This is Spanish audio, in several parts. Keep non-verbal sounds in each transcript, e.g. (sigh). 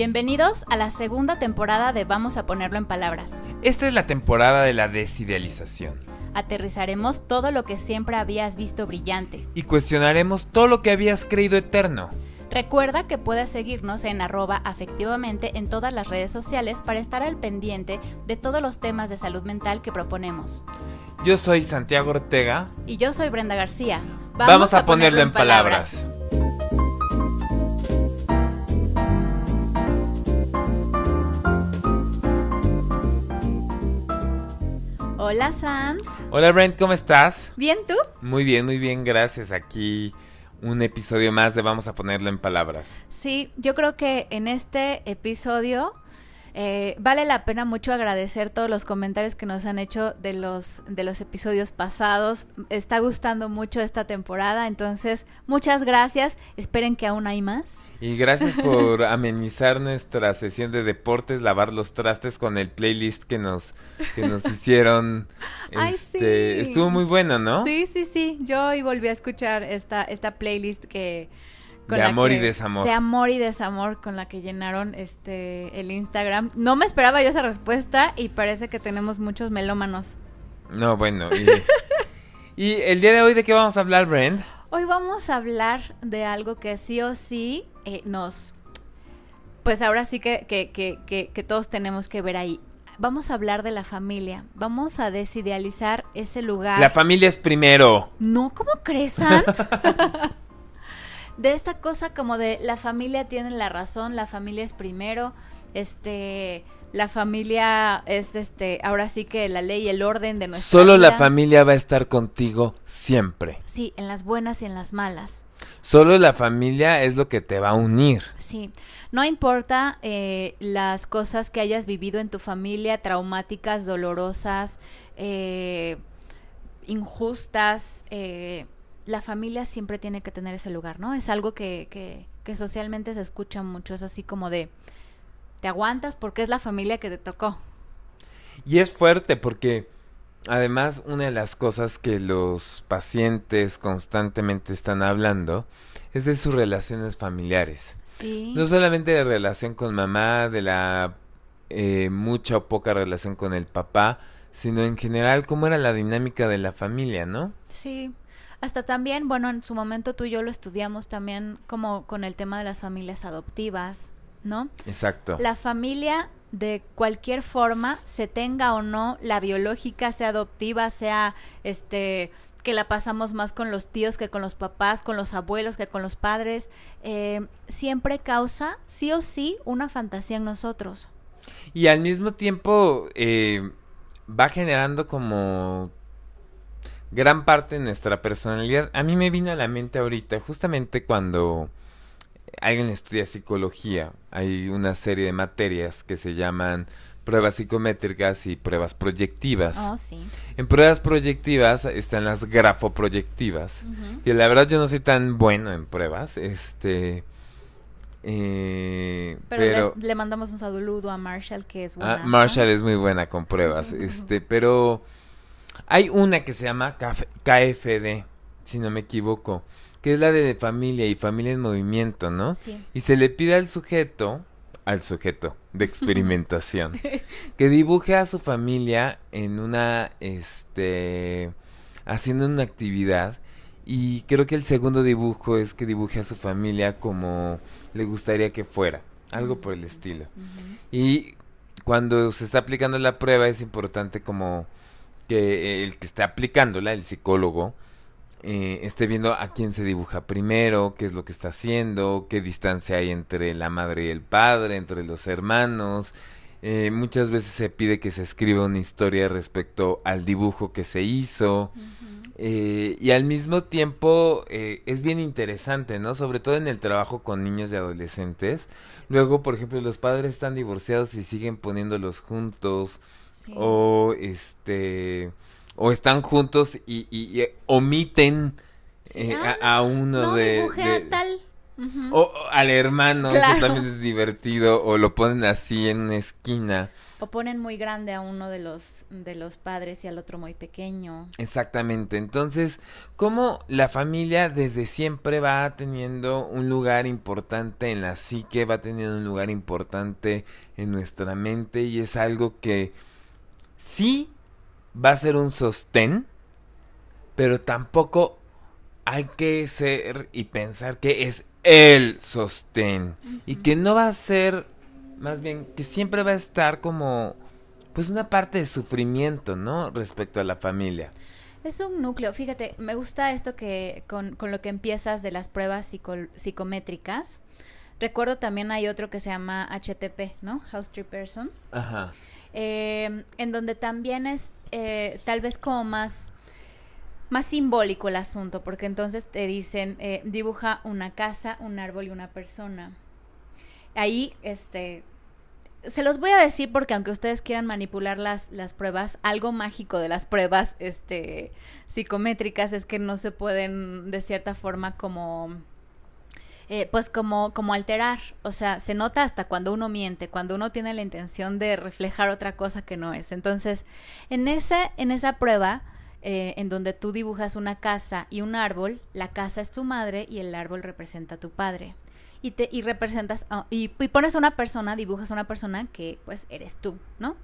Bienvenidos a la segunda temporada de Vamos a ponerlo en palabras. Esta es la temporada de la desidealización. Aterrizaremos todo lo que siempre habías visto brillante. Y cuestionaremos todo lo que habías creído eterno. Recuerda que puedes seguirnos en arroba afectivamente en todas las redes sociales para estar al pendiente de todos los temas de salud mental que proponemos. Yo soy Santiago Ortega. Y yo soy Brenda García. Vamos, a, ponerlo, en palabras. Hola Sant. Hola Brent, ¿cómo estás? ¿Bien tú? Muy bien, muy bien, gracias. Aquí un episodio más de Vamos a ponerlo en palabras. Sí, yo creo que en este episodio eh, vale la pena mucho agradecer todos los comentarios que nos han hecho de los, de los episodios pasados. Está gustando mucho esta temporada, entonces muchas gracias. Esperen que aún hay más. Y gracias por (laughs) amenizar nuestra sesión de deportes, lavar los trastes con el playlist que nos, que nos hicieron. (laughs) Ay, este, sí. Estuvo muy bueno, ¿no? Sí, sí, sí. Yo hoy volví a escuchar esta, esta playlist que con de amor y desamor. De amor y desamor con la que llenaron este el Instagram. No me esperaba yo esa respuesta y parece que tenemos muchos melómanos. No, bueno. Y, y el día de hoy, ¿de qué vamos a hablar, Brent? Hoy vamos a hablar de algo que sí o sí eh, nos... Pues ahora sí que, que, que, que, que todos tenemos que ver ahí. Vamos a hablar de la familia. Vamos a desidealizar ese lugar. La familia es primero. No, ¿cómo crees, Sant? (laughs) de esta cosa como de la familia tiene la razón, la familia es primero, este, la familia es este, ahora sí que la ley y el orden de nuestra Solo la familia va a estar contigo siempre. Sí, en las buenas y en las malas. Solo la familia es lo que te va a unir. Sí, no importa eh, las cosas que hayas vivido en tu familia, traumáticas, dolorosas, eh, injustas, eh, la familia siempre tiene que tener ese lugar, ¿no? Es algo que, que, que socialmente se escucha mucho, es así como de, te aguantas porque es la familia que te tocó. Y es fuerte porque además una de las cosas que los pacientes constantemente están hablando es de sus relaciones familiares. Sí. No solamente de relación con mamá, de la eh, mucha o poca relación con el papá, sino en general cómo era la dinámica de la familia, ¿no? Sí, hasta también, bueno, en su momento tú y yo lo estudiamos también como con el tema de las familias adoptivas, ¿no? Exacto. La familia de cualquier forma, se tenga o no, la biológica, sea adoptiva, sea este que la pasamos más con los tíos que con los papás, con los abuelos que con los padres, eh, siempre causa sí o sí una fantasía en nosotros. Y al mismo tiempo eh, va generando como gran parte de nuestra personalidad. A mí me vino a la mente ahorita, justamente cuando alguien estudia psicología, hay una serie de materias que se llaman pruebas psicométricas y pruebas proyectivas. Oh, sí. En pruebas proyectivas están las grafoproyectivas. Y la verdad yo no soy tan bueno en pruebas, este... eh, Pero, pero les- le mandamos un saludo a Marshall, que es Ah, buena. Marshall es muy buena con pruebas, este, pero hay una que se llama KF KFD, si no me equivoco, que es la de familia y familia en movimiento, ¿no? Sí. Y se le pide al sujeto, al sujeto de (laughs) experimentación, que dibuje a su familia en una, este, haciendo una actividad. Y creo que el segundo dibujo es que dibuje a su familia como le gustaría que fuera, algo por el estilo. Y cuando se está aplicando la prueba es importante como que el que está aplicándola, el psicólogo, eh, esté viendo a quién se dibuja primero, qué es lo que está haciendo, qué distancia hay entre la madre y el padre, entre los hermanos. Eh, muchas veces se pide que se escriba una historia respecto al dibujo que se hizo. Eh, y al mismo tiempo eh, es bien interesante, ¿no? Sobre todo en el trabajo con niños y adolescentes. Luego, por ejemplo, los padres están divorciados y siguen poniéndolos juntos. Sí. O este. O están juntos y, y- y omiten Sí, eh, ah, a, a uno no de. dibujé de- a tal. O, al hermano, eso también es divertido. O lo ponen así en una esquina. O ponen muy grande a uno de los, de los padres y al otro muy pequeño. Exactamente. Entonces, como la familia desde siempre va teniendo un lugar importante en la psique, va teniendo un lugar importante en nuestra mente y es algo que sí va a ser un sostén, pero tampoco hay que ser y pensar que es el sostén y que no va a ser más bien que siempre va a estar como pues una parte de sufrimiento, ¿no? respecto a la familia. Es un núcleo, fíjate, me gusta esto que con, con lo que empiezas de las pruebas psicométricas. Recuerdo también hay otro que se llama HTP, ¿no? House Tree Person. Ajá. Eh, en donde también es eh, tal vez como más más simbólico el asunto, porque entonces te dicen, eh, dibuja una casa, un árbol y una persona. Ahí, este, se los voy a decir porque aunque ustedes quieran manipular las, las pruebas, algo mágico de las pruebas, este, psicométricas es que no se pueden de cierta forma como eh, pues como, como alterar. O sea, se nota hasta cuando uno miente, cuando uno tiene la intención de reflejar otra cosa que no es. Entonces, en, ese, en esa prueba, eh, en donde tú dibujas una casa y un árbol, la casa es tu madre y el árbol representa a tu padre. Y, te, y representas, y, y, pones a una persona, dibujas una persona que pues eres tú, ¿no?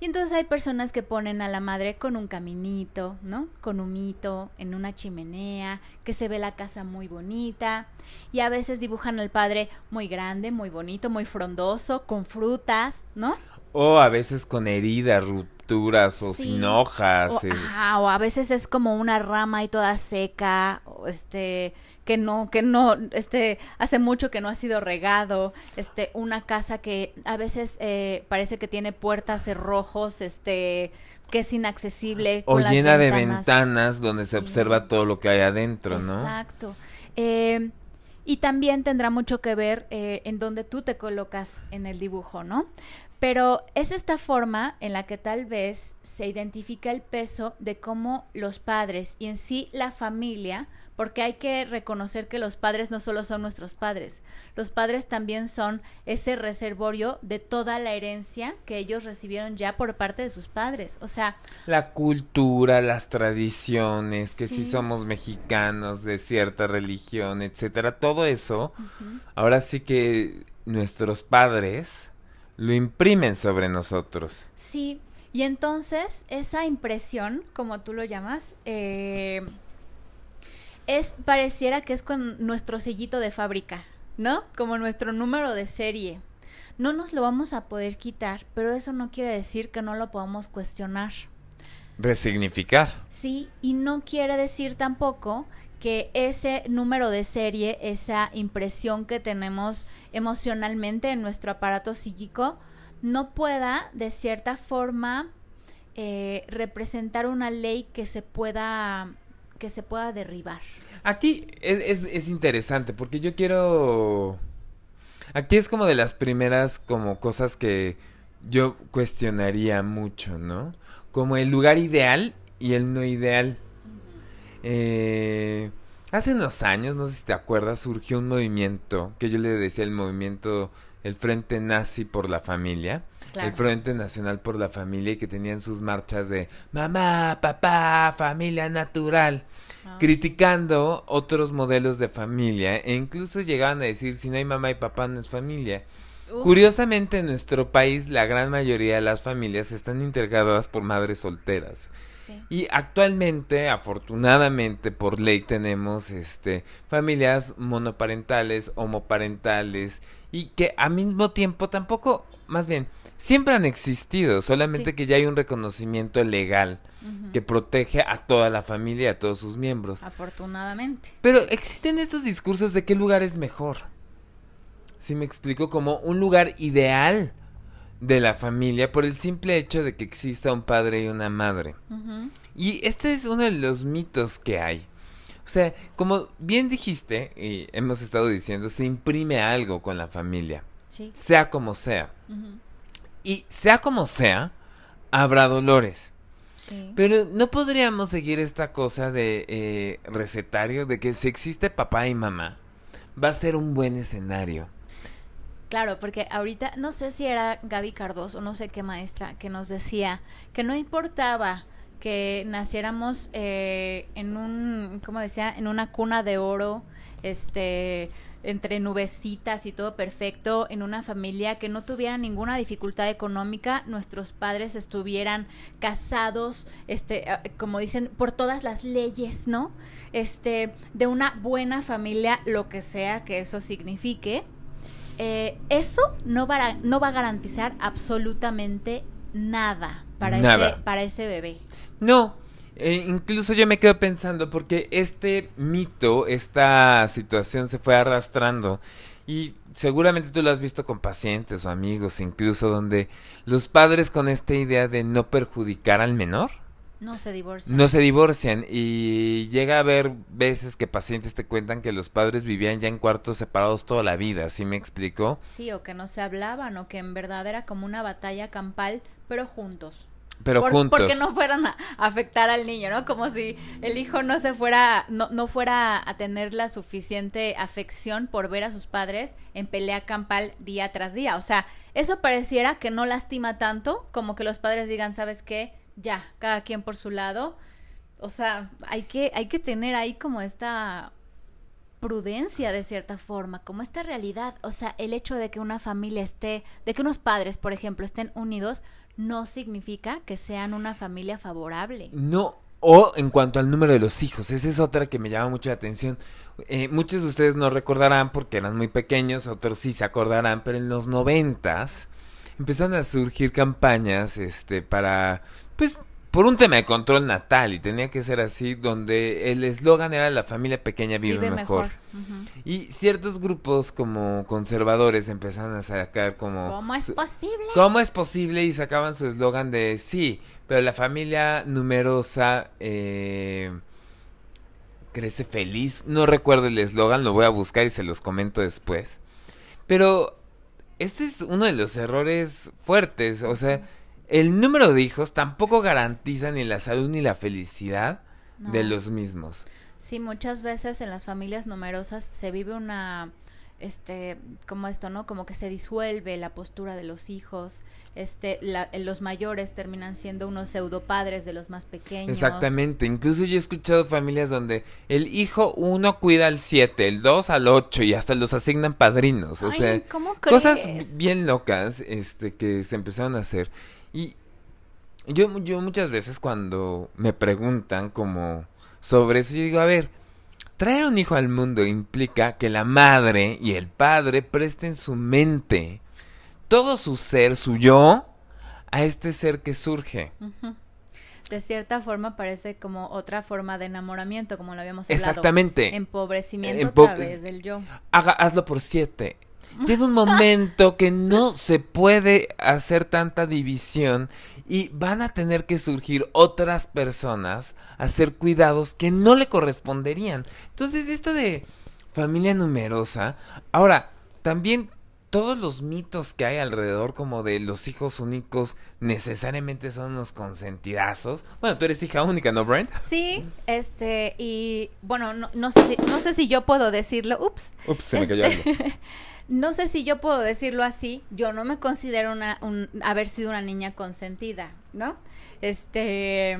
Y entonces hay personas que ponen a la madre con un caminito, ¿no? Con un mito, en una chimenea, que se ve la casa muy bonita. Y a veces dibujan al padre muy grande, muy bonito, muy frondoso, con frutas, ¿no? O a veces con heridas, o sin hojas. O, o a veces es como una rama y toda seca, o este que no, que no, este, hace mucho que no ha sido regado, este, una casa que a veces eh, parece que tiene puertas cerrojos, este, que es inaccesible. O llena de ventanas donde se observa todo lo que hay adentro, ¿no? Exacto. Eh, y también tendrá mucho que ver eh, en donde tú te colocas en el dibujo, ¿no? Pero es esta forma en la que tal vez se identifica el peso de cómo los padres y en sí la familia, porque hay que reconocer que los padres no solo son nuestros padres, los padres también son ese reservorio de toda la herencia que ellos recibieron ya por parte de sus padres. O sea, la cultura, las tradiciones, que si somos mexicanos de cierta religión, etcétera, todo eso, ahora sí que nuestros padres lo imprimen sobre nosotros. Sí, y entonces esa impresión, como tú lo llamas, eh, es pareciera que es con nuestro sellito de fábrica, ¿no? Como nuestro número de serie. No nos lo vamos a poder quitar, pero eso no quiere decir que no lo podamos cuestionar. Resignificar. Sí, y no quiere decir tampoco que ese número de serie, esa impresión que tenemos emocionalmente en nuestro aparato psíquico, no pueda de cierta forma eh, representar una ley que se pueda que se pueda derribar. Aquí es, es, interesante porque yo quiero aquí es como de las primeras como cosas que yo cuestionaría mucho, ¿no? Como el lugar ideal y el no ideal. Eh, hace unos años, no sé si te acuerdas, surgió un movimiento que yo le decía el movimiento, el Frente Nazi por la Familia, el Frente Nacional por la Familia, y que tenían sus marchas de mamá, papá, familia natural, ah. criticando otros modelos de familia, e incluso llegaban a decir si no hay mamá y papá no es familia. Curiosamente en nuestro país la gran mayoría de las familias están integradas por madres solteras. Y actualmente, afortunadamente, por ley tenemos este familias monoparentales, homoparentales y que al mismo tiempo tampoco, más bien, siempre han existido, solamente que ya hay un reconocimiento legal que protege a toda la familia y a todos sus miembros. Afortunadamente. Pero existen estos discursos de qué lugar es mejor. Si me explico como un lugar ideal de la familia por el simple hecho de que exista un padre y una madre. Y este es uno de los mitos que hay. O sea, como bien dijiste y hemos estado diciendo, se imprime algo con la familia. Sea como sea. Y sea como sea, habrá dolores. Pero no podríamos seguir esta cosa de eh, recetario de que si existe papá y mamá, va a ser un buen escenario. Claro, porque ahorita no sé si era Gaby Cardoso, no sé qué maestra, que nos decía que no importaba que naciéramos eh, en un, ¿cómo decía? En una cuna de oro, este, entre nubecitas y todo perfecto, en una familia que no tuviera ninguna dificultad económica, nuestros padres estuvieran casados, este, ah, como dicen, por todas las leyes, ¿no? Este, de una buena familia, lo que sea que eso signifique. Eh, eso no va, a, no va a garantizar absolutamente nada para, Ese, para ese bebé. No, eh, incluso yo me quedo pensando porque este mito, esta situación se fue arrastrando y seguramente tú lo has visto con pacientes o amigos incluso donde los padres con esta idea de no perjudicar al menor. No se divorcian. No se divorcian y llega a haber veces que pacientes te cuentan que los padres vivían ya en cuartos separados toda la vida, ¿sí me explico? Sí, o que no se hablaban o que en verdad era como una batalla campal, pero juntos pero juntos. Porque no fueran a afectar al niño, ¿no? Como si el hijo no se fuera, no, no fuera a tener la suficiente afección por ver a sus padres en pelea campal día tras día. O sea, eso pareciera que no lastima tanto como que los padres digan, ¿sabes qué? Ya, cada quien por su lado. O sea, hay que, hay que tener ahí como esta prudencia de cierta forma, como esta realidad, o sea, el hecho de que una familia esté, de que unos padres, por ejemplo, estén unidos, no significa que sean una familia favorable. No, o en cuanto al número de los hijos, esa es otra que me llama mucha atención. Eh, muchos de ustedes no recordarán porque eran muy pequeños, otros sí se acordarán, pero en los noventas empezaron a surgir campañas este, para, pues, por un tema de control natal y tenía que ser así, donde el eslogan era la familia pequeña vive, mejor. Y ciertos grupos como conservadores empezaron a sacar como... ¿Cómo es posible? ¿Cómo es posible? Y sacaban su eslogan de sí, pero la familia numerosa eh, crece feliz. No recuerdo el eslogan, lo voy a buscar y se los comento después. Pero este es uno de los errores fuertes, o sea el número de hijos tampoco garantiza ni la salud ni la felicidad de los mismos. Sí, muchas veces en las familias numerosas se vive una este como esto no como que se disuelve la postura de los hijos este los mayores terminan siendo unos pseudo padres de los más pequeños. Exactamente incluso yo he escuchado familias donde el hijo uno cuida al siete el dos al ocho y hasta los asignan padrinos o sea cosas bien locas este que se empezaron a hacer. Y yo, yo muchas veces cuando me preguntan como sobre eso, yo digo, a ver, traer un hijo al mundo implica que la madre y el padre presten su mente, todo su ser, su yo, a este ser que surge. De cierta forma parece como otra forma de enamoramiento, como lo habíamos hablado. Exactamente. Empobrecimiento a través del yo. Haga, hazlo por siete. Llega un momento que no se puede hacer tanta división y van a tener que surgir otras personas a hacer cuidados que no le corresponderían. Entonces, esto de familia numerosa, ahora, también todos los mitos que hay alrededor como de los hijos únicos necesariamente son unos consentidazos. Bueno, tú eres hija única, ¿no, Brent? Sí, este, y bueno, no, sé, si, no sé si yo puedo decirlo. Ups. Ups, se me cayó este, algo. (laughs) no sé si yo puedo decirlo así, yo no me considero una, haber sido una niña consentida, ¿no? Este,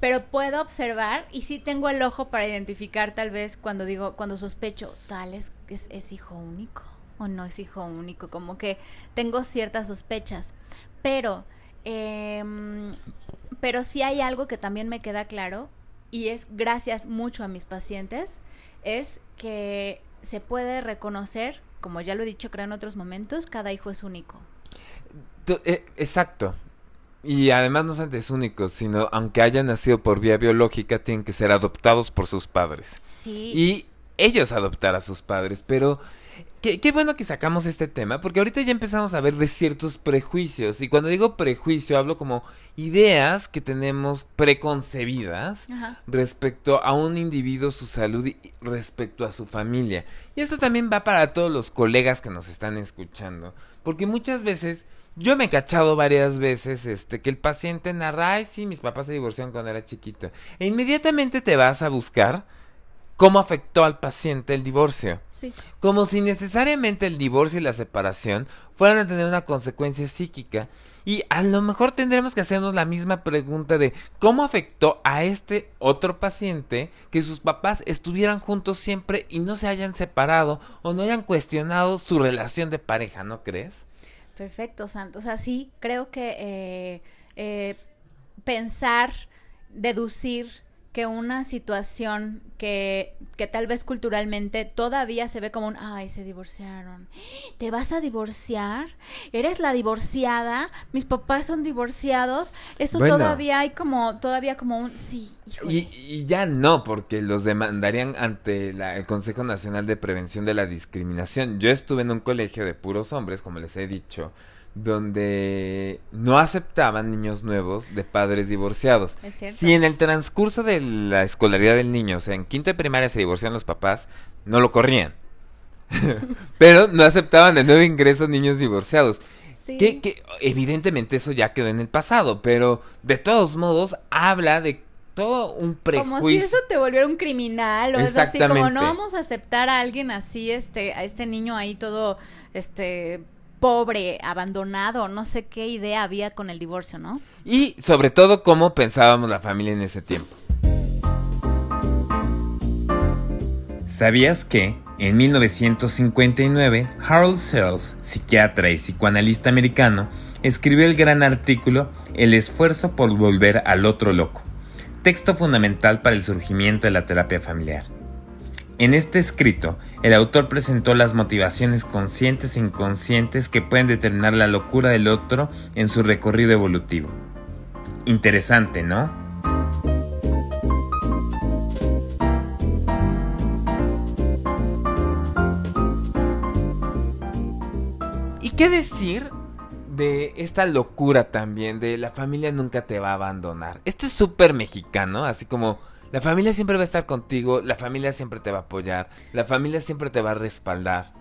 pero puedo observar y sí tengo el ojo para identificar tal vez cuando digo, cuando sospecho, tal es, es, hijo único o no es hijo único, como que tengo ciertas sospechas, pero, em, pero sí hay algo que también me queda claro y es gracias mucho a mis pacientes, es que se puede reconocer como ya lo he dicho creo en otros momentos, cada hijo es único. Eh, exacto. Y además no solamente es único, sino aunque hayan nacido por vía biológica, tienen que ser adoptados por sus padres. Sí. Y ellos adoptar a sus padres, pero Qué, bueno que sacamos este tema, porque ahorita ya empezamos a ver de ciertos prejuicios. Y cuando digo prejuicio, hablo como ideas que tenemos preconcebidas respecto a un individuo, su salud y respecto a su familia. Y esto también va para todos los colegas que nos están escuchando. Porque muchas veces, yo me he cachado varias veces este, que el paciente narra, ay, sí, mis papás se divorciaron cuando era chiquito. E inmediatamente te vas a buscar cómo afectó al paciente el divorcio. Sí. Como si necesariamente el divorcio y la separación fueran a tener una consecuencia psíquica. Y a lo mejor tendremos que hacernos la misma pregunta de cómo afectó a este otro paciente que sus papás estuvieran juntos siempre y no se hayan separado o no hayan cuestionado su relación de pareja, ¿no crees? Perfecto, Santos. O sea, sí, creo que eh, eh, pensar, deducir que una situación que, que, tal vez culturalmente todavía se ve como un, ay, se divorciaron. ¿Te vas a divorciar? ¿Eres la divorciada? Mis papás son divorciados. Eso todavía hay como, todavía como un, sí, Y, y, ya no, porque los demandarían ante la, el Consejo Nacional de Prevención de la Discriminación. Yo estuve en un colegio de puros hombres, como les he dicho donde no aceptaban niños nuevos de padres divorciados. Si en el transcurso de la escolaridad del niño, o sea, en quinto de primaria se divorcian los papás, no lo corrían. (laughs) Pero no aceptaban de nuevo ingreso niños divorciados. Que, que evidentemente eso ya quedó en el pasado, pero de todos modos habla de todo un prejuicio. Como si eso te volviera un criminal o es así como no vamos a aceptar a alguien así, este, a este niño ahí todo, este, pobre, abandonado, no sé qué idea había con el divorcio, ¿no? Y sobre todo cómo pensábamos la familia en ese tiempo. ¿Sabías que en 1959 Harold Searles, psiquiatra y psicoanalista americano, escribió el gran artículo El esfuerzo por volver al otro loco, texto fundamental para el surgimiento de la terapia familiar? En este escrito, el autor presentó las motivaciones conscientes e inconscientes que pueden determinar la locura del otro en su recorrido evolutivo. Interesante, ¿no? ¿Y qué decir de esta locura también de la familia nunca te va a abandonar? Esto es súper mexicano, así como la familia siempre va a estar contigo, la familia siempre te va a apoyar, la familia siempre te va a respaldar.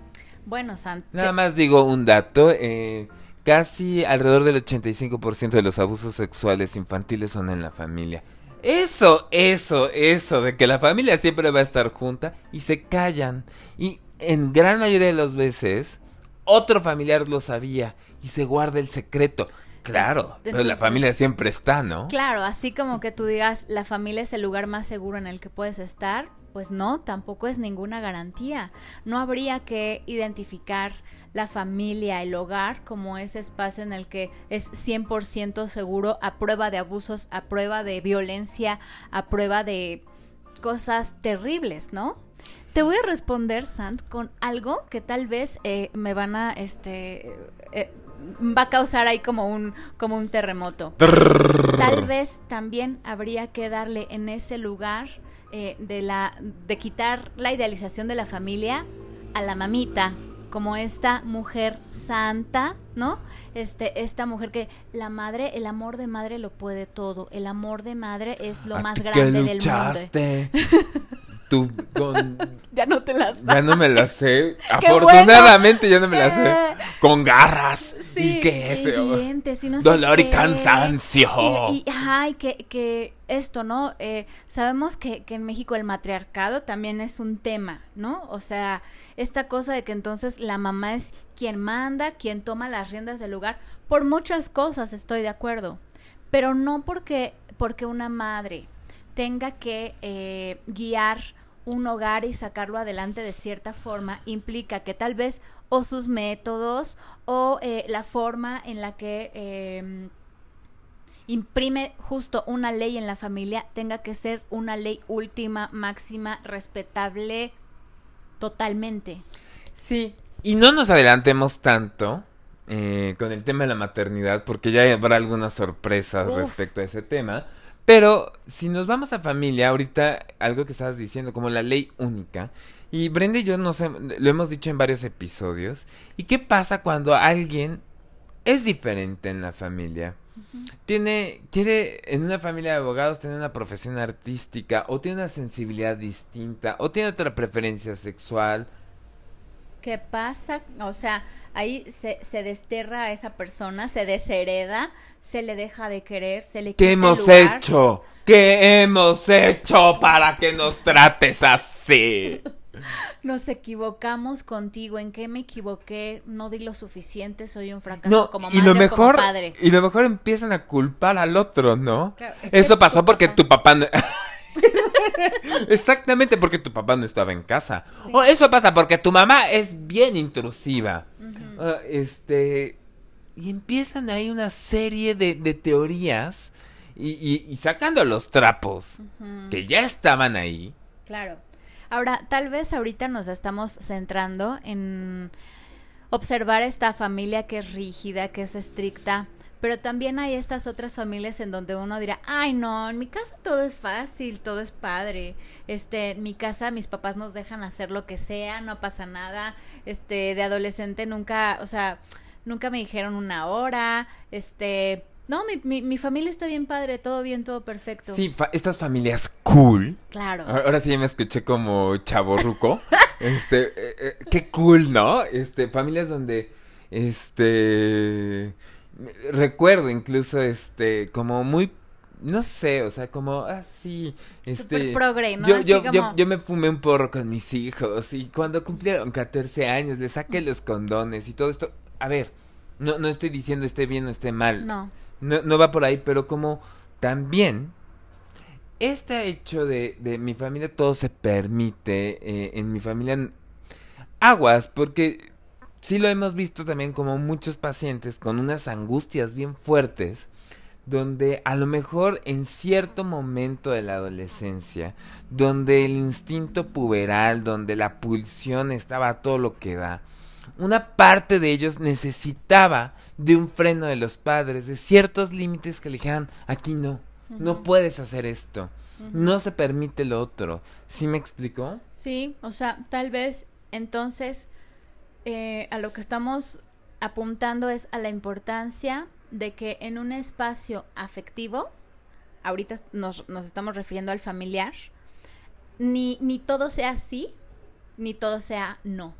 Bueno, Sant. Nada más digo un dato, eh, casi alrededor del 85% de los abusos sexuales infantiles son en la familia. Eso, eso, eso, de que la familia siempre va a estar junta y se callan. Y en gran mayoría de las veces, otro familiar lo sabía y se guarda el secreto. Claro, pero la familia siempre está, ¿no? Claro, así como que tú digas, la familia es el lugar más seguro en el que puedes estar, pues no, tampoco es ninguna garantía. No habría que identificar la familia, el hogar, como ese espacio en el que es 100% seguro a prueba de abusos, a prueba de violencia, a prueba de cosas terribles, ¿no? Te voy a responder, Sant, con algo que tal vez eh, me van a, este, eh, va a causar ahí como un, como un terremoto. Tal vez también habría que darle en ese lugar eh, de, la, de quitar la idealización de la familia a la mamita, como esta mujer santa, ¿no? Este, esta mujer que la madre, el amor de madre lo puede todo. El amor de madre es lo más grande del mundo. (laughs) (laughs) ya no te las Ya no me las sé. (laughs) Afortunadamente ya no me las sé. Con garras. y qué es. Dientes, y no Dolor y cansancio. Y, ay, que, que esto, ¿no? Eh, sabemos que, que en México el matriarcado también es un tema, ¿no? O sea, esta cosa de que entonces la mamá es quien manda, quien toma las riendas del lugar. Por muchas cosas estoy de acuerdo. Pero no porque, porque una madre tenga que eh, guiar un hogar y sacarlo adelante de cierta forma implica que tal vez o sus métodos o eh, la forma en la que em, imprime justo una ley en la familia tenga que ser una ley última, máxima, respetable totalmente. Sí, y no nos adelantemos tanto eh, con el tema de la maternidad porque ya habrá algunas sorpresas respecto a ese tema. Pero si nos vamos a familia, ahorita algo que estabas diciendo, como la ley única, y Brenda y yo no sé, lo hemos dicho en varios episodios, ¿y qué pasa cuando alguien es diferente en la familia? Tiene, quiere en una familia de abogados tener una profesión artística, o tiene una sensibilidad distinta, o tiene otra preferencia sexual, ¿Qué pasa? O sea, ahí se, se desterra a esa persona, se deshereda, se le deja de querer, se le ¿Qué hemos hecho? ¿Qué hemos hecho para que nos trates así? (laughs) Nos equivocamos contigo. ¿En qué me equivoqué? No di lo suficiente. Soy un fracaso como madre y lo mejor, como padre. Y lo mejor empiezan a culpar al otro, ¿no? Eso pasó porque tu papá. (laughs) (laughs) Exactamente, porque tu papá no estaba en casa. O eso pasa porque tu mamá es bien intrusiva. Ah, este. Y empiezan ahí una serie de, teorías y, sacando los trapos que ya estaban ahí. Claro. Ahora, tal vez ahorita nos estamos centrando en observar esta familia que es rígida, que es estricta, pero también hay estas otras familias en donde uno dirá, ay no, en mi casa todo es fácil, todo es padre. Este, en mi casa mis papás nos dejan hacer lo que sea, no pasa nada. Este, de adolescente nunca, o sea, nunca me dijeron una hora, este, no, mi, mi, familia está bien padre, todo bien, todo perfecto. Sí, estas familias cool. Claro. Ahora sí me escuché como chavo ruco. (laughs) este, eh, eh, qué cool, ¿no? Este, familias donde, este, recuerdo incluso este como muy no sé, o sea, como así, ah, este progre, ¿no? Yo, yo, yo, yo, me fumé un porro con mis hijos y cuando cumplieron 14 años les saqué los condones y todo esto. A ver, no, no estoy diciendo esté bien o esté mal. No. No, no va por ahí, pero como también este hecho de, de mi familia todo se permite, eh, en mi familia aguas, porque sí lo hemos visto también como muchos pacientes con unas angustias bien fuertes, donde a lo mejor en cierto momento de la adolescencia, donde el instinto puberal, donde la pulsión estaba a todo lo que da, una parte de ellos necesitaba de un freno de los padres, de ciertos límites que le dijeran, aquí no, no puedes hacer esto, no se permite lo otro. ¿Sí me explicó? Sí, o sea, tal vez entonces eh, a lo que estamos apuntando es a la importancia de que en un espacio afectivo, ahorita nos, nos estamos refiriendo al familiar, ni, ni todo sea sí, ni todo sea no.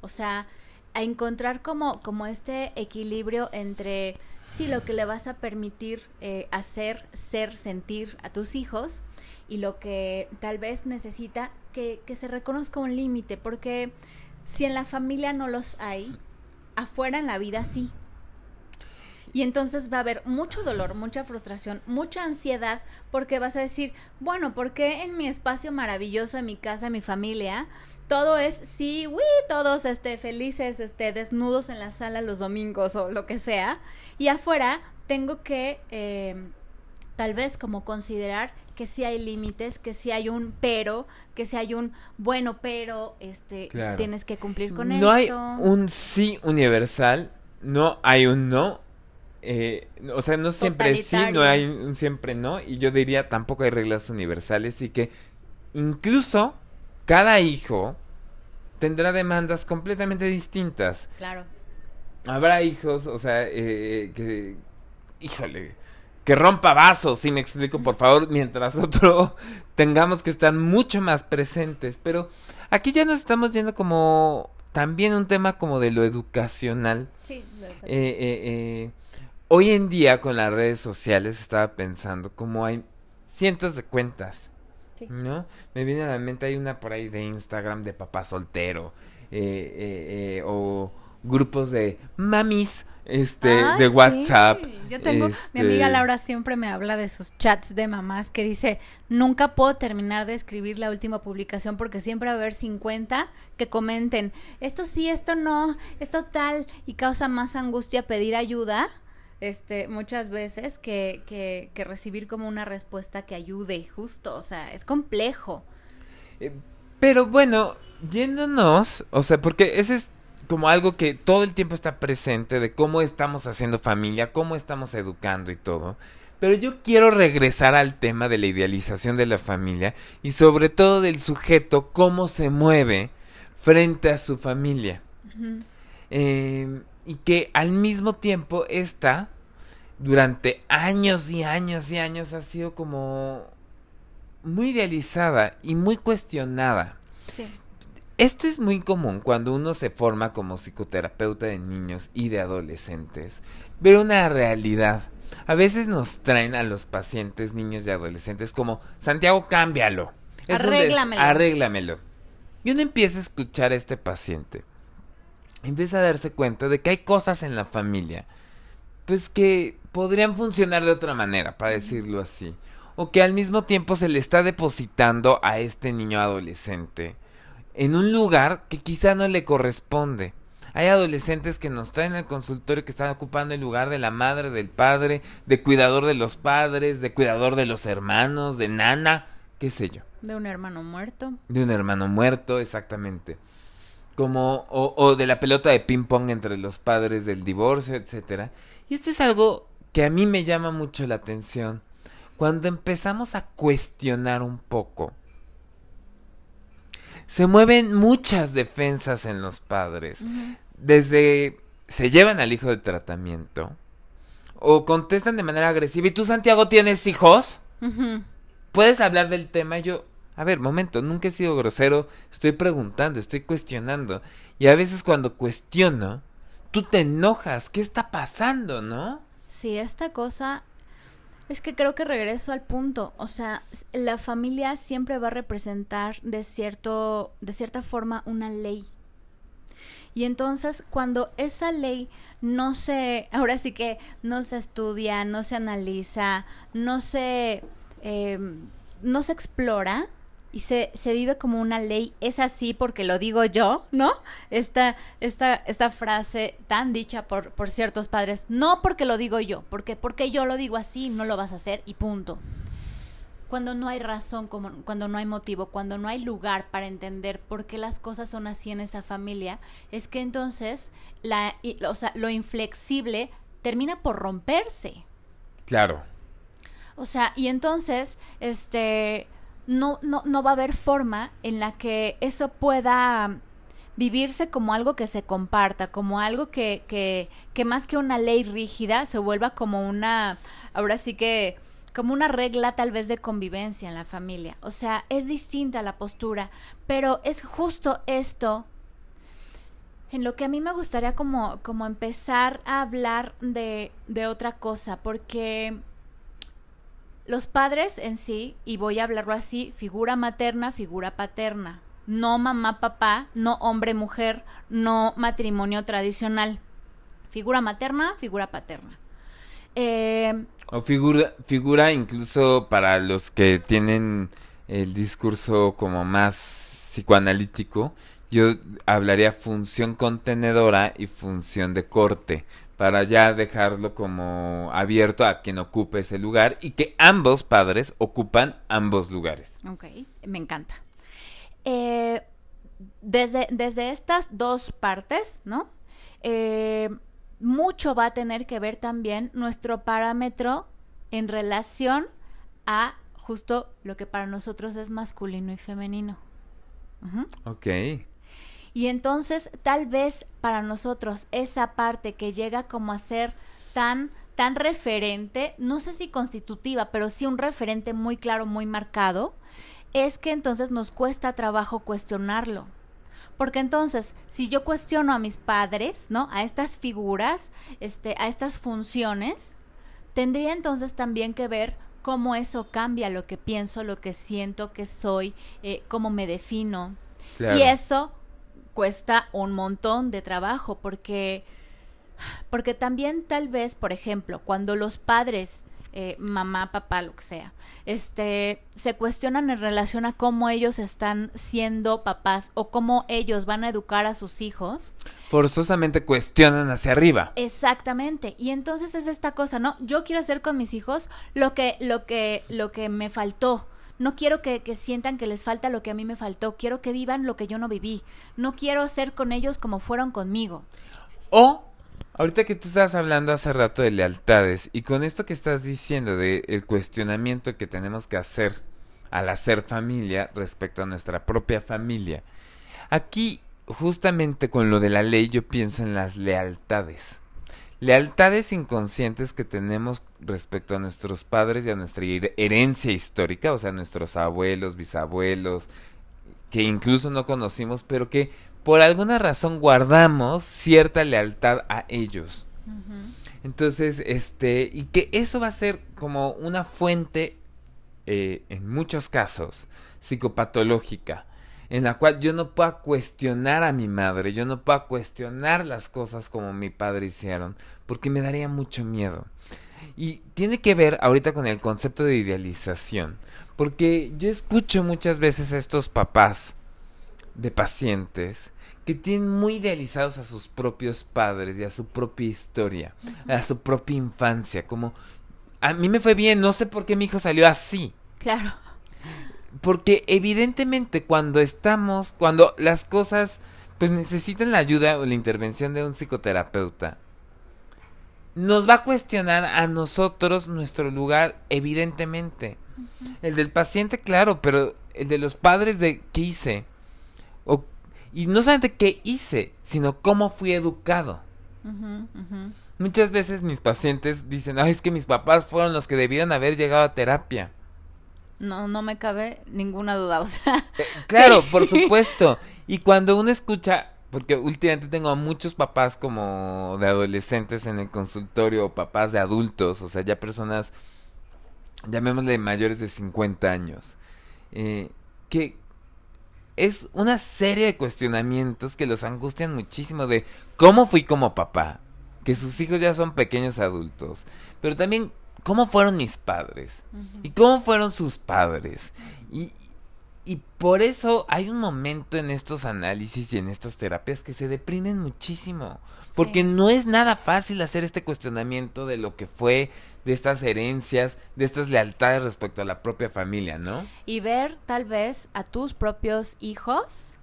O sea, a encontrar como, como este equilibrio entre sí lo que le vas a permitir eh, hacer, ser, sentir a tus hijos y lo que tal vez necesita que, que se reconozca un límite, porque si en la familia no los hay, afuera en la vida sí. Y entonces va a haber mucho dolor, mucha frustración, mucha ansiedad, porque vas a decir, bueno, ¿por qué en mi espacio maravilloso, en mi casa, en mi familia, todo es sí, uy, todos este, felices, este, desnudos en la sala los domingos o lo que sea, y afuera tengo que eh, tal vez como considerar que sí hay límites, que sí hay un pero, que sí hay un bueno, pero este tienes que cumplir con esto. No hay un sí universal, no hay un no. Eh, o sea, no siempre sí, no hay un siempre no. Y yo diría tampoco hay reglas universales y que incluso cada hijo tendrá demandas completamente distintas. Claro. Habrá hijos, o sea, eh, que, híjole, que rompa vasos, si me explico, por favor, mientras otro (laughs) tengamos que estar mucho más presentes. Pero aquí ya nos estamos yendo como también un tema como de lo educacional. Sí, eh, eh, eh, hoy en día con las redes sociales estaba pensando como hay cientos de cuentas. ¿No? Me viene a la mente, hay una por ahí de Instagram de papá soltero. o grupos de mamis este de WhatsApp. Yo tengo mi amiga este Laura siempre me habla de sus chats de mamás que dice, "Nunca puedo terminar de escribir la última publicación porque siempre va a haber 50 que comenten, esto sí, esto no, esto tal y causa más angustia pedir ayuda." Este, muchas veces que, que, que recibir como una respuesta que ayude, justo, o sea, es complejo. Eh, pero bueno, yéndonos, o sea, porque ese es como algo que todo el tiempo está presente de cómo estamos haciendo familia, cómo estamos educando y todo. Pero yo quiero regresar al tema de la idealización de la familia y sobre todo del sujeto, cómo se mueve frente a su familia. Em, y que al mismo tiempo esta, durante años y años y años, ha sido como muy idealizada y muy cuestionada. Sí Esto es muy común cuando uno se forma como psicoterapeuta de niños y de adolescentes. Ver una realidad. A veces nos traen a los pacientes, niños y adolescentes, como Santiago, cámbialo. arréglamelo. arréglamelo. Y uno empieza a escuchar a este paciente. Empieza a darse cuenta de que hay cosas en la familia, pues que podrían funcionar de otra manera, para decirlo así. O que al mismo tiempo se le está depositando a este niño adolescente en un lugar que quizá no le corresponde. Hay adolescentes que nos traen al consultorio que están ocupando el lugar de la madre, del padre, de cuidador de los padres, de cuidador de los hermanos, de nana, qué sé yo. De un hermano muerto. De un hermano muerto, exactamente. Como, o, o de la pelota de ping pong entre los padres del divorcio, etcétera. Y esto es algo que a mí me llama mucho la atención. Cuando empezamos a cuestionar un poco se mueven muchas defensas en los padres. Desde se llevan al hijo de tratamiento o contestan de manera agresiva. ¿Y tú, Santiago, tienes hijos? ¿Puedes hablar del tema? Yo, a ver, momento, nunca he sido grosero. Estoy preguntando, estoy cuestionando. Y a veces cuando cuestiono, tú te enojas. ¿Qué está pasando, no? Sí, esta cosa es que creo que regreso al punto, o sea, la familia siempre va a representar de cierto de cierta forma una ley. Y entonces cuando esa ley no se, (laughs) ahora sí que no se estudia, no se analiza, no se, eh, no se explora, y se, se vive como una ley, es así porque lo digo yo, ¿no? Esta, esta, esta frase tan dicha por, por ciertos padres, no porque lo digo yo, porque, porque yo lo digo así, no lo vas a hacer y punto. Cuando no hay razón, como, cuando no hay motivo, cuando no hay lugar para entender por qué las cosas son así en esa familia, es que entonces la, o sea, lo inflexible termina por romperse. Claro. O sea, y entonces, este, no, no, no va a haber forma en la que eso pueda vivirse como algo que se comparta, como algo que, que, que más que una ley rígida se vuelva como una, ahora sí que como una regla tal vez de convivencia en la familia. O sea, es distinta la postura, pero es justo esto en lo que a mí me gustaría como, como empezar a hablar de, de otra cosa, porque los padres en sí, y voy a hablarlo así, figura materna, figura paterna. No mamá, papá, no hombre, mujer, no matrimonio tradicional. Figura materna, figura paterna. Eh, o figura, figura incluso para los que tienen el discurso como más psicoanalítico, yo hablaría función contenedora y función de corte para ya dejarlo como abierto a quien ocupe ese lugar y que ambos padres ocupan ambos lugares. Ok, me encanta. Eh, desde, desde estas dos partes, ¿no? Eh, mucho va a tener que ver también nuestro parámetro en relación a justo lo que para nosotros es masculino y femenino. Ok. Y entonces tal vez para nosotros esa parte que llega como a ser tan tan referente, no sé si constitutiva, pero sí un referente muy claro, muy marcado, es que entonces nos cuesta trabajo cuestionarlo. Porque entonces, si yo cuestiono a mis padres, ¿no? A estas figuras, este, a estas funciones, tendría entonces también que ver cómo eso cambia lo que pienso, lo que siento que soy, eh, cómo me defino. Y eso cuesta un montón de trabajo porque porque también tal vez, por ejemplo, cuando los padres eh, mamá, papá, lo que sea, este, se cuestionan en relación a cómo ellos están siendo papás o cómo ellos van a educar a sus hijos. Forzosamente cuestionan hacia arriba. Exactamente. Y entonces es esta cosa, ¿no? Yo quiero hacer con mis hijos lo que, lo que, lo que me faltó no quiero que, sientan que les falta lo que a mí me faltó, quiero que vivan lo que yo no viví, no quiero ser con ellos como fueron conmigo. O, ahorita que tú estabas hablando hace rato de lealtades, y con esto que estás diciendo de el cuestionamiento que tenemos que hacer al hacer familia respecto a nuestra propia familia, aquí justamente con lo de la ley yo pienso en las lealtades lealtades inconscientes que tenemos respecto a nuestros padres y a nuestra herencia histórica, o sea, nuestros abuelos, bisabuelos, que incluso no conocimos, pero que por alguna razón guardamos cierta lealtad a ellos. Entonces, este, y que eso va a ser como una fuente, eh, en muchos casos, psicopatológica, en la cual yo no pueda cuestionar a mi madre, yo no pueda cuestionar las cosas como mi padre hicieron, porque me daría mucho miedo. Y tiene que ver ahorita con el concepto de idealización, porque yo escucho muchas veces a estos papás de pacientes que tienen muy idealizados a sus propios padres y a su propia historia, a su propia infancia, como a mí me fue bien, no sé por qué mi hijo salió así. Claro. Porque evidentemente cuando estamos, cuando las cosas pues necesitan la ayuda o la intervención de un psicoterapeuta, nos va a cuestionar a nosotros nuestro lugar, evidentemente. El del paciente, claro, pero el de los padres de qué hice. O, y no solamente qué hice, sino cómo fui educado. Muchas veces mis pacientes dicen, ay, es que mis papás fueron los que debieron haber llegado a terapia. No, no me cabe ninguna duda, o sea. Eh, claro, (laughs) por supuesto. Y cuando uno escucha, porque últimamente tengo a muchos papás como de adolescentes en el consultorio, o papás de adultos, o sea, ya personas, llamémosle mayores de 50 años, eh, que es una serie de cuestionamientos que los angustian muchísimo de cómo fui como papá, que sus hijos ya son pequeños adultos, pero también cómo fueron mis padres y cómo fueron sus padres. Y, y por eso hay un momento en estos análisis y en estas terapias que se deprimen muchísimo. Porque no es nada fácil hacer este cuestionamiento de lo que fue, de estas herencias, de estas lealtades respecto a la propia familia, ¿no? Y ver tal vez a tus propios hijos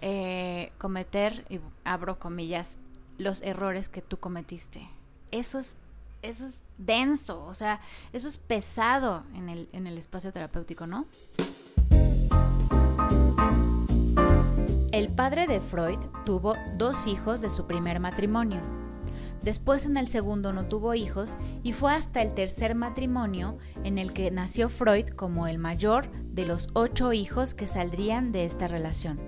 eh, cometer, y abro comillas, los errores que tú cometiste. Eso es eso es denso, o sea, eso es pesado en el, en el espacio terapéutico, ¿no? El padre de Freud tuvo dos hijos de su primer matrimonio. Después en el segundo no tuvo hijos y fue hasta el tercer matrimonio en el que nació Freud como el mayor de los ocho hijos que saldrían de esta relación.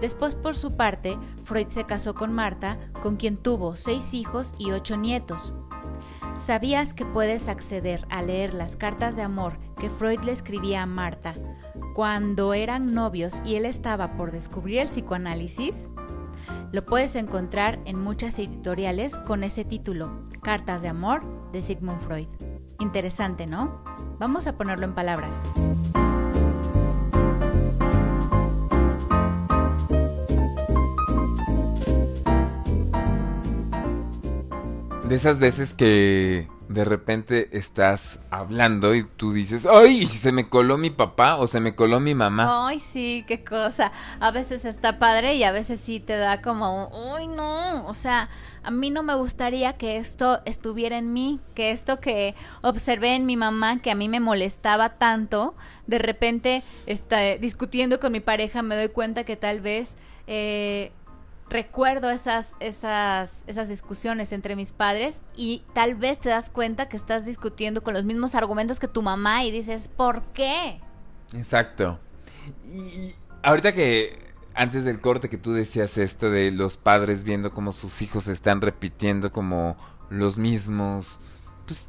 Después por su parte, Freud se casó con Marta, con quien tuvo seis hijos y ocho nietos. ¿Sabías que puedes acceder a leer las cartas de amor que Freud le escribía a Marta cuando eran novios y él estaba por descubrir el psicoanálisis? Lo puedes encontrar en muchas editoriales con ese título, Cartas de Amor de Sigmund Freud. Interesante, ¿no? Vamos a ponerlo en palabras. De esas veces que de repente estás hablando y tú dices, ay, se me coló mi papá o se me coló mi mamá. Ay, sí, qué cosa. A veces está padre y a veces sí te da como, uy, no, o sea, a mí no me gustaría que esto estuviera en mí, que esto que observé en mi mamá, que a mí me molestaba tanto, de repente está discutiendo con mi pareja me doy cuenta que tal vez... Eh, recuerdo esas, esas, esas discusiones entre mis padres y tal vez te das cuenta que estás discutiendo con los mismos argumentos que tu mamá y dices, ¿por qué? Exacto. Y ahorita que antes del corte que tú decías esto de los padres viendo como sus hijos están repitiendo como los mismos pues,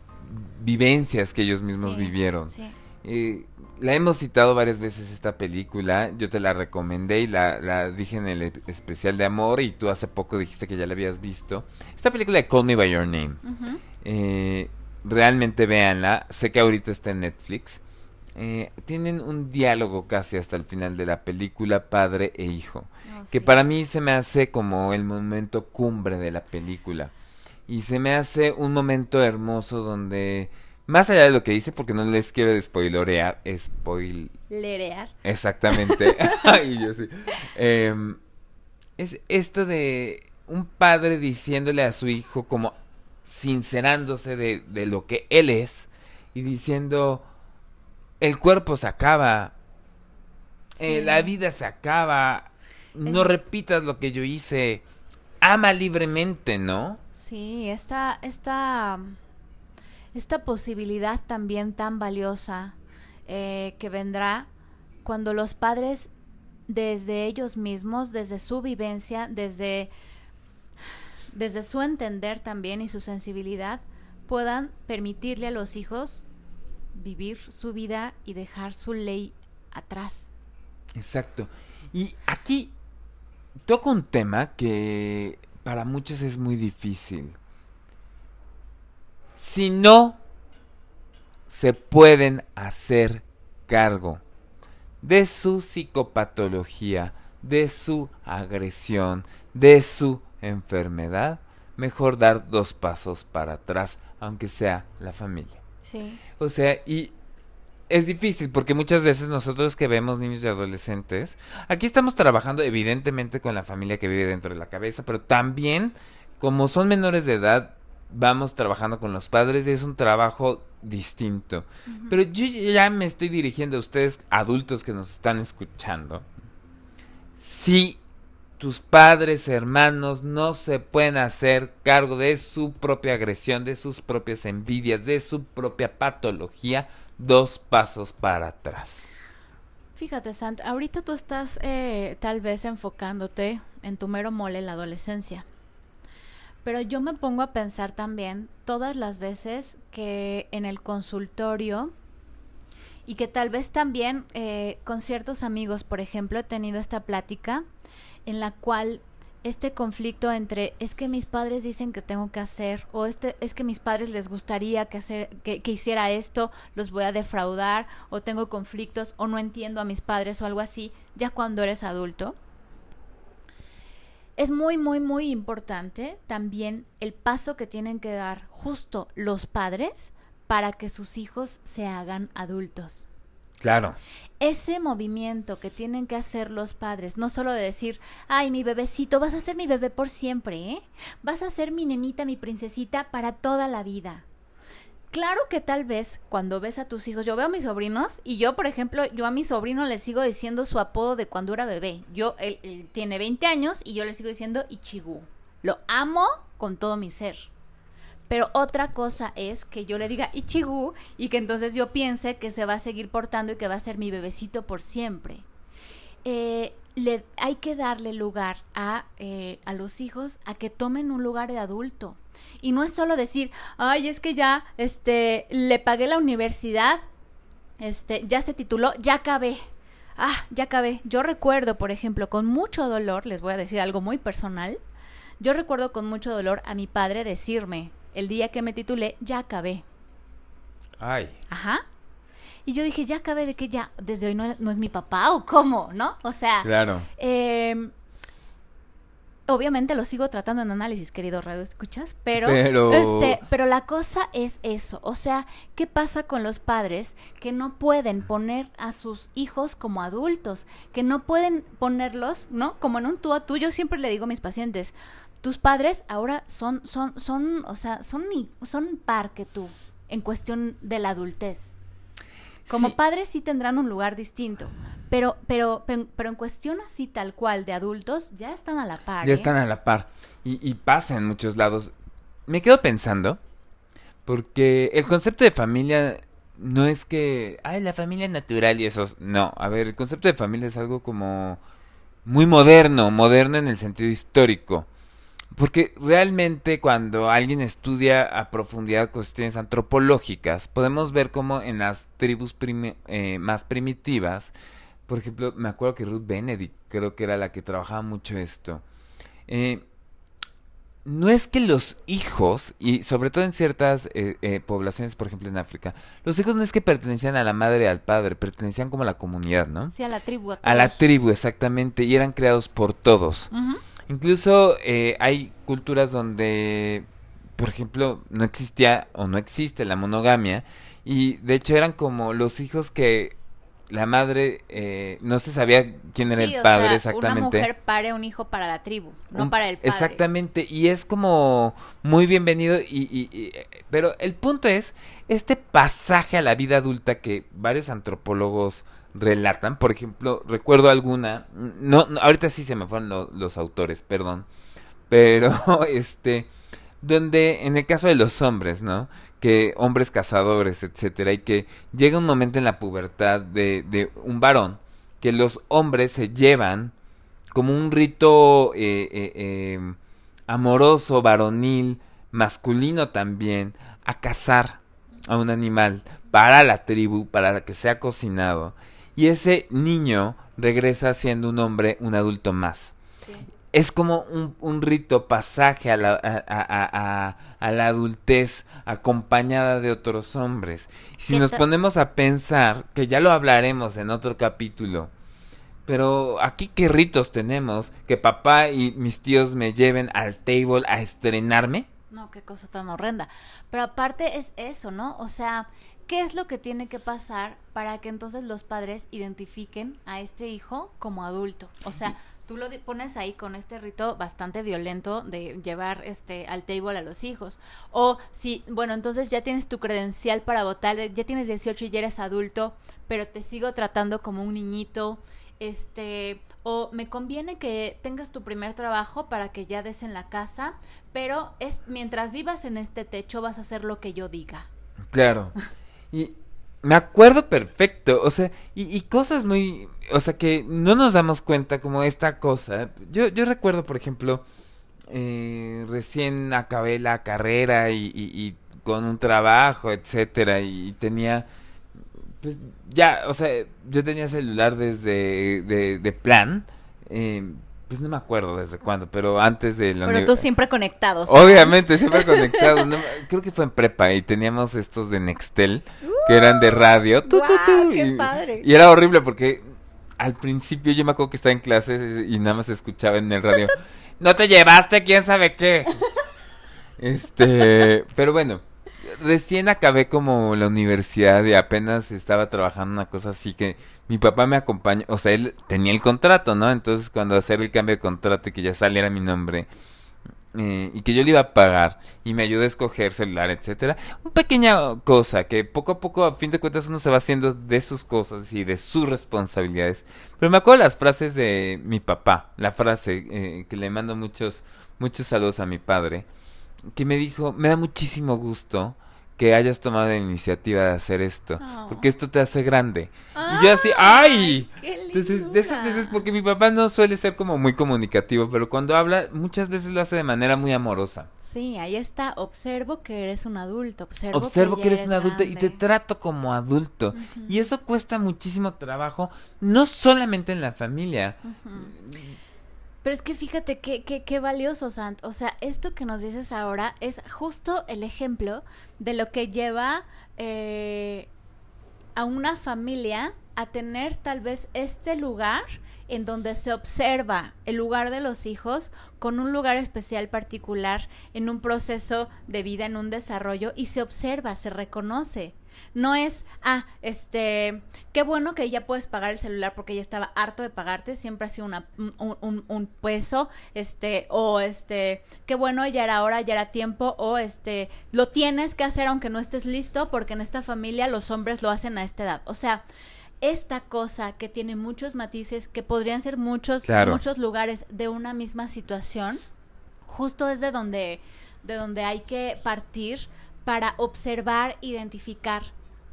vivencias que ellos mismos vivieron. Sí. Eh, la hemos citado varias veces esta película. Yo te la recomendé y la, dije en el especial de amor. Y tú hace poco dijiste que ya la habías visto. Esta película de Call Me By Your Name. Eh, realmente véanla. Sé que ahorita está en Netflix. Eh, tienen un diálogo casi hasta el final de la película, padre e hijo. Oh, que para mí se me hace como el momento cumbre de la película. Y se me hace un momento hermoso donde más allá de lo que dice, porque no les quiero spoilorear, spoilerear. Exactamente. (laughs) (laughs) Ay, yo sí. Em, es esto de un padre diciéndole a su hijo como sincerándose de, de lo que él es y diciendo, el cuerpo se acaba, eh, la vida se acaba, no repitas lo que yo hice, ama libremente, ¿no? Sí, esta, esta esta posibilidad también tan valiosa eh, que vendrá cuando los padres desde ellos mismos, desde su vivencia, desde, desde su entender también y su sensibilidad, puedan permitirle a los hijos vivir su vida y dejar su ley atrás. Exacto. Y aquí toco un tema que para muchos es muy difícil. Si no se pueden hacer cargo de su psicopatología, de su agresión, de su enfermedad, mejor dar dos pasos para atrás, aunque sea la familia. Sí. O sea, y es difícil porque muchas veces nosotros que vemos niños y adolescentes, aquí estamos trabajando evidentemente con la familia que vive dentro de la cabeza, pero también como son menores de edad, vamos trabajando con los padres y es un trabajo distinto. Pero yo ya me estoy dirigiendo a ustedes, adultos que nos están escuchando. Si tus padres, hermanos, no se pueden hacer cargo de su propia agresión, de sus propias envidias, de su propia patología, dos pasos para atrás. Fíjate, Sant, ahorita tú estás eh, tal vez enfocándote en tu mero mole la adolescencia. Pero yo me pongo a pensar también todas las veces que en el consultorio y que tal vez también eh, con ciertos amigos, por ejemplo, he tenido esta plática en la cual este conflicto entre es que mis padres dicen que tengo que hacer o este es que mis padres les gustaría que hacer que, que, hiciera esto los voy a defraudar o tengo conflictos o no entiendo a mis padres o algo así ya cuando eres adulto es muy muy muy importante también el paso que tienen que dar justo los padres para que sus hijos se hagan adultos Claro. Ese movimiento que tienen que hacer los padres, no solo de decir, ay, mi bebecito, vas a ser mi bebé por siempre, ¿eh? Vas a ser mi nenita, mi princesita para toda la vida. Claro que tal vez cuando ves a tus hijos, yo veo a mis sobrinos y yo, por ejemplo, yo a mi sobrino le sigo diciendo su apodo de cuando era bebé. Yo, él, él tiene 20 años y yo le sigo diciendo Ichigu. Lo amo con todo mi ser. Pero otra cosa es que yo le diga Ichigu y que entonces yo piense que se va a seguir portando y que va a ser mi bebecito por siempre. Eh, le, hay que darle lugar a, eh, a los hijos a que tomen un lugar de adulto. Y no es solo decir, ay, es que ya este, le pagué la universidad, este, ya se tituló, ya acabé. Ah, ya acabé. Yo recuerdo, por ejemplo, con mucho dolor, les voy a decir algo muy personal, yo recuerdo con mucho dolor a mi padre decirme, el día que me titulé, ya acabé. Ay. Ajá. Y yo dije, ya acabé de que ya, desde hoy no, no es mi papá o cómo, ¿no? O sea, Claro. eh, obviamente lo sigo tratando en análisis, querido radio, ¿escuchas? Pero, Pero- este, pero la cosa es eso, o sea, ¿qué pasa con los padres que no pueden poner a sus hijos como adultos, que no pueden ponerlos, ¿no? Como en un tú a tú, yo siempre le digo a mis pacientes, tus padres ahora son, son, son, o sea, son, son par que tú en cuestión de la adultez. Como Sí. padres sí tendrán un lugar distinto, pero, pero, pero, en cuestión así tal cual de adultos ya están a la par. Ya ¿eh? están a la par. Y, y pasa en muchos lados. Me quedo pensando, porque el concepto de familia no es que, ay, la familia natural y esos. No, a ver, el concepto de familia es algo como muy moderno, moderno en el sentido histórico. Porque realmente cuando alguien estudia a profundidad cuestiones antropológicas, podemos ver cómo en las tribus primi- eh, más primitivas, por ejemplo, me acuerdo que Ruth Benedict creo que era la que trabajaba mucho esto. eh, no es que los hijos, y sobre todo en ciertas eh, eh, poblaciones, por ejemplo en África, los hijos no es que pertenecían a la madre y al padre, pertenecían como a la comunidad, ¿no? Sí, a la tribu. A, A la tribu, exactamente, y eran creados por todos. Ujú. Incluso eh, hay culturas donde, por ejemplo, no existía o no existe la monogamia y de hecho eran como los hijos que la madre eh, no se sabía quién era Sí, el o padre sea, exactamente. Una mujer pare un hijo para la tribu, no Un- para el padre. Exactamente, y es como muy bienvenido, y, y- y- pero el punto es, este pasaje a la vida adulta que varios antropólogos relatan, por ejemplo, recuerdo alguna, no, ahorita sí se me fueron lo- los autores, perdón, pero (laughs) este, donde en el caso de los hombres, ¿no? Que hombres cazadores, etcétera, y que llega un momento en la pubertad de, de un varón que los hombres se llevan como un rito eh, eh, em, amoroso, varonil, masculino también, a cazar a un animal para la tribu, para que sea cocinado. Y ese niño regresa siendo un hombre, un adulto más. Es como un, rito pasaje a la, a, la, adultez acompañada de otros hombres. Si nos ponemos a pensar, que ya lo hablaremos en otro capítulo, pero aquí qué ritos tenemos, que papá y mis tíos me lleven al table a estrenarme. No, qué cosa tan horrenda. Pero aparte es eso, ¿no? O sea, ¿qué es lo que tiene que pasar para que entonces los padres identifiquen a este hijo como adulto? O sea, tú lo pones ahí con este rito bastante violento de llevar este al table a los hijos. O si, bueno, entonces ya tienes tu credencial para votar, ya tienes 18 y ya eres adulto, pero te sigo tratando como un niñito. Este, o me conviene que tengas tu primer trabajo para que ya des en la casa, pero es mientras vivas en este techo vas a hacer lo que yo diga. Claro. Y me acuerdo perfecto, o sea, y, cosas muy, o sea, que no nos damos cuenta como esta cosa. Yo, yo recuerdo, por ejemplo, eh, recién acabé la carrera y, y, con un trabajo, etcétera, y tenía, pues ya, o sea, yo tenía celular desde de, de plan. Eh, pues no me acuerdo desde cuándo, pero antes de la Pero tú siempre conectado. Obviamente, siempre conectado. (laughs) creo que fue en prepa y teníamos estos de Nextel, que eran de radio. qué y, padre. y era horrible porque al principio yo me acuerdo que estaba en clase y nada más escuchaba en el radio. (laughs) No te llevaste, quién sabe qué. (laughs) Este, pero bueno, recién acabé como la universidad y apenas estaba trabajando una cosa así que mi papá me acompañó, o sea, él tenía el contrato, ¿no? Entonces cuando hacer el cambio de contrato y que ya saliera mi nombre eh, y que yo le iba a pagar y me ayudó a escoger celular, etcétera, una pequeña cosa que poco a poco a fin de cuentas uno se va haciendo de sus cosas y de sus responsabilidades. Pero me acuerdo las frases de mi papá, la frase eh, que le mando muchos muchos saludos a mi padre, que me dijo, me da muchísimo gusto que hayas tomado la iniciativa de hacer esto, porque esto te hace grande. y yo así, ¡ay! Entonces, de esas veces, porque mi papá no suele ser como muy comunicativo, pero cuando habla, muchas veces lo hace de manera muy amorosa. Sí, ahí está, observo que eres un adulto, observo, observo que, eres, un adulto y te trato como adulto. Y eso cuesta muchísimo trabajo, no solamente en la familia. Pero es que fíjate qué, qué, qué valioso, Sant. O sea, esto que nos dices ahora es justo el ejemplo de lo que lleva eh, a una familia a tener tal vez este lugar en donde se observa el lugar de los hijos con un lugar especial particular en un proceso de vida, en un desarrollo, y se observa, se reconoce. No es, ah, este, qué bueno que ya puedes pagar el celular porque ya estaba harto de pagarte, siempre ha sido una, un, un, peso, este, o este, qué bueno, ya era hora, ya era tiempo, o este, lo tienes que hacer aunque no estés listo porque en esta familia los hombres lo hacen a esta edad. O sea, esta cosa que tiene muchos matices, que podrían ser muchos, muchos lugares de una misma situación, justo es de donde, de donde hay que partir para observar, identificar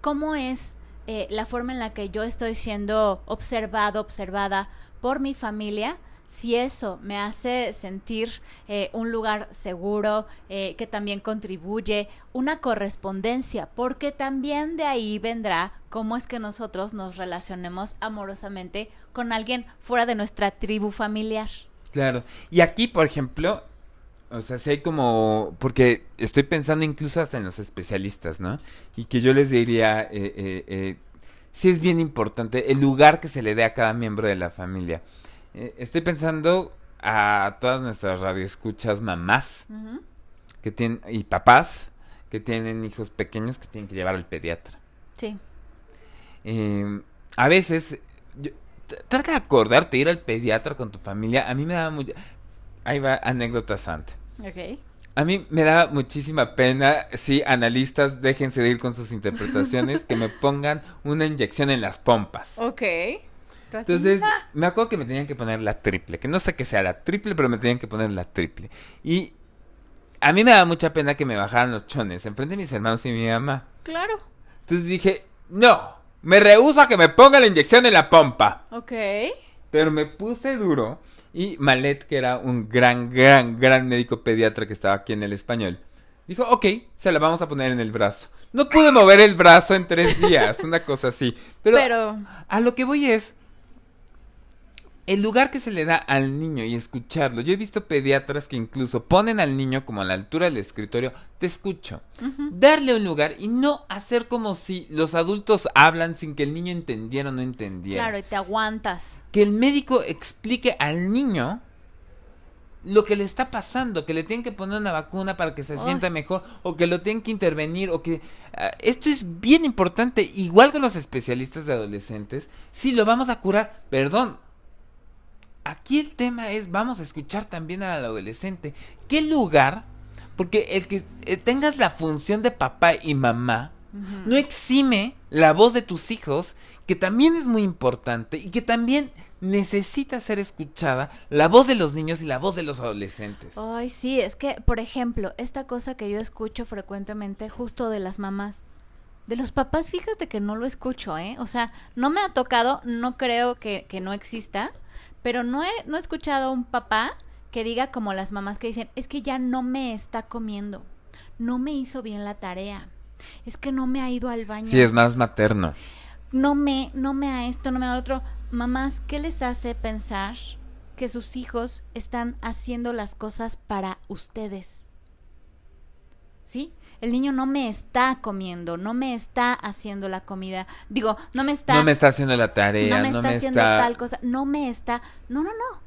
cómo es eh, la forma en la que yo estoy siendo observado, observada por mi familia, si eso me hace sentir eh, un lugar seguro, eh, que también contribuye, una correspondencia, porque también de ahí vendrá cómo es que nosotros nos relacionemos amorosamente con alguien fuera de nuestra tribu familiar. Claro, y aquí, por ejemplo, o sea, si hay como, porque estoy pensando incluso hasta en los especialistas, ¿no? Y que yo les diría, eh, eh, eh, sí es bien importante el lugar que se le dé a cada miembro de la familia. Eh, estoy pensando a todas nuestras radioescuchas mamás que tienen, y papás que tienen hijos pequeños que tienen que llevar al pediatra. Sí. a veces, trata de acordarte ir al pediatra con tu familia. A mí me da mucho... Ahí va anécdota santa. Ok. A mí me da muchísima pena, sí, analistas, déjense de ir con sus interpretaciones, que me pongan una inyección en las pompas. Ok. Entonces, me acuerdo que me tenían que poner la triple, que no sé qué sea la triple, pero me tenían que poner la triple. Y a mí me da mucha pena que me bajaran los chones enfrente de mis hermanos y mi mamá. Claro. Entonces dije, no, Me rehuso a que me ponga la inyección en la pompa. Ok. Pero me puse duro y Malet, que era un gran, gran, gran médico pediatra que estaba aquí en el español, dijo, ok, se la vamos a poner en el brazo. No pude mover el brazo en tres días, una cosa así. Pero, Pero- a lo que voy es, el lugar que se le da al niño y escucharlo. Yo he visto pediatras que incluso ponen al niño como a la altura del escritorio, te escucho. Darle un lugar y no hacer como si los adultos hablan sin que el niño entendiera o no entendiera Claro, y te aguantas. que el médico explique al niño lo que le está pasando, que le tienen que poner una vacuna para que se Ay. sienta mejor, o que lo tienen que intervenir, o que... ah, esto es bien importante, igual que los especialistas de adolescentes, si lo vamos a curar, perdón. Aquí el tema es, vamos a escuchar también al adolescente. ¿Qué lugar? Porque el que eh, tengas la función de papá y mamá, no exime la voz de tus hijos, que también es muy importante y que también necesita ser escuchada, la voz de los niños y la voz de los adolescentes. Ay, sí, es que, por ejemplo, esta cosa que yo escucho frecuentemente justo de las mamás. De los papás, fíjate que no lo escucho, ¿eh? O sea, no me ha tocado, no creo que, que no exista, pero no he, no he escuchado a un papá que diga como las mamás que dicen, es que ya no me está comiendo, no me hizo bien la tarea, es que no me ha ido al baño Sí, es más materno. no me, no me a esto, no me a otro. Mamás, ¿qué les hace pensar que sus hijos están haciendo las cosas para ustedes? ¿Sí? El niño no me está comiendo, no me está haciendo la comida. Digo, no me está, no me está haciendo la tarea, no me no está me haciendo está... tal cosa, no me está. No, no, no.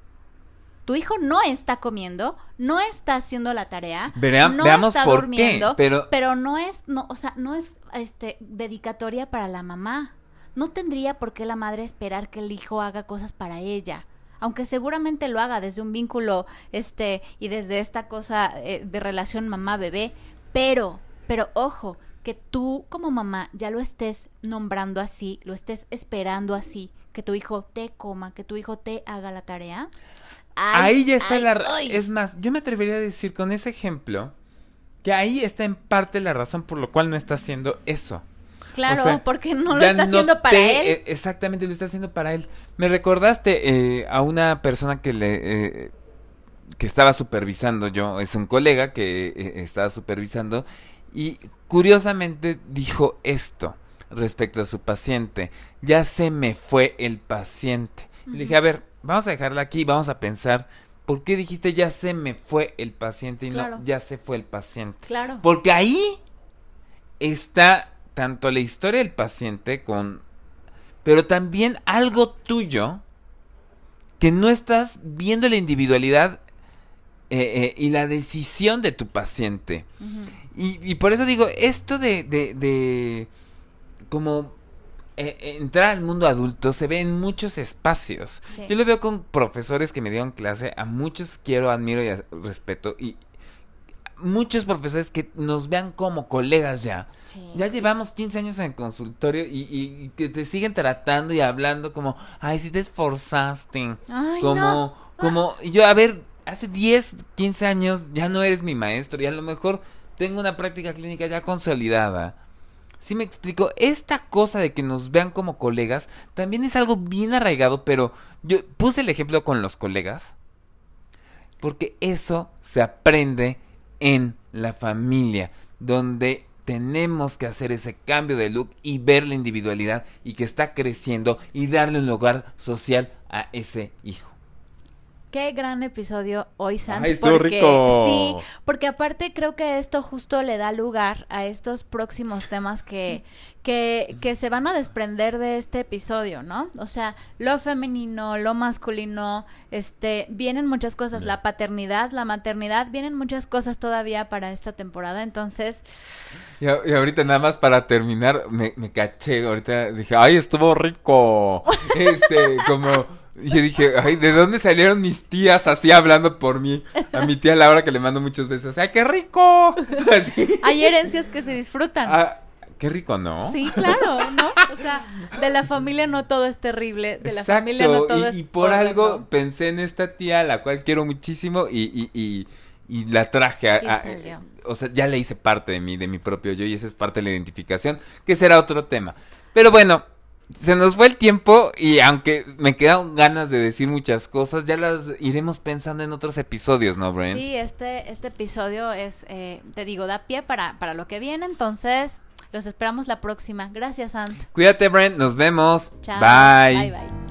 Tu hijo no está comiendo, no está haciendo la tarea, Verá- no veamos está por qué, durmiendo, pero- pero no es, no, o sea, no es este dedicatoria para la mamá. No tendría por qué la madre esperar que el hijo haga cosas para ella. Aunque seguramente lo haga desde un vínculo, este, y desde esta cosa eh, de relación mamá-bebé. Pero, pero ojo, que tú como mamá ya lo estés nombrando así, lo estés esperando así, que tu hijo te coma, que tu hijo te haga la tarea. Ay, ahí ya está ay, la... ay. Es más, yo me atrevería a decir con ese ejemplo que ahí está en parte la razón por la cual no está haciendo eso. Claro, O sea, porque no lo está haciendo para él. eh, exactamente, lo está haciendo para él. Me recordaste eh, a una persona que le eh, que estaba supervisando yo, es un colega que eh, estaba supervisando y curiosamente dijo esto respecto a su paciente. Ya se me fue el paciente. Y Le dije, a ver, vamos a dejarla aquí y vamos a pensar. ¿Por qué dijiste ya se me fue el paciente y Claro. no ya se fue el paciente? Claro. Porque ahí está tanto la historia del paciente con... Pero también algo tuyo que no estás viendo la individualidad eh, eh, y la decisión de tu paciente. Y, y por eso digo, esto de, de, de como eh, eh, entrar al mundo adulto se ve en muchos espacios. Sí. Yo lo veo con profesores que me dieron clase, a muchos quiero, admiro y respeto. Y muchos profesores que nos vean como colegas ya. Sí. Ya llevamos 15 años en el consultorio y, y- y que te siguen tratando y hablando como, ay, si te esforzaste. Ay, como, no. como, y yo, a ver, hace 10, 15 años ya no eres mi maestro y a lo mejor tengo una práctica clínica ya consolidada. Si me explico, esta cosa de que nos vean como colegas también es algo bien arraigado, pero yo puse el ejemplo con los colegas porque eso se aprende en la familia, donde tenemos que hacer ese cambio de look y ver la individualidad y que está creciendo y darle un lugar social a ese hijo. Qué gran episodio hoy, Sant. Ay, porque, rico. Sí, porque aparte creo que esto justo le da lugar a estos próximos temas que, que, que se van a desprender de este episodio, ¿no? O sea, lo femenino, lo masculino, este, vienen muchas cosas, la paternidad, la maternidad, vienen muchas cosas todavía para esta temporada, entonces, Y, a- y ahorita nada más para terminar, me, me caché, ahorita dije, ay, estuvo rico. (laughs) Este, como, yo dije, ay, ¿de dónde salieron mis tías así hablando por mí? A mi tía Laura que le mando muchos besos, ay, qué rico. (laughs) Así. hay herencias que se disfrutan. Ah, qué rico, ¿no? Sí, claro, ¿no? O sea, de la familia no todo es terrible, de la Exacto, familia no todo y, es y por algo pensé en esta tía, la cual quiero muchísimo, y, y, y, y la traje a, Y a- o sea, ya le hice parte de mí, de mi propio yo, y esa es parte de la identificación, que será otro tema. Pero bueno, se nos fue el tiempo y aunque me quedan ganas de decir muchas cosas, ya las iremos pensando en otros episodios, ¿no, Brent? Sí, este, este episodio es, eh, te digo, da pie para, para lo que viene, entonces los esperamos la próxima. Gracias, Ant. Cuídate, Brent, nos vemos. Chao. Bye. Bye, bye.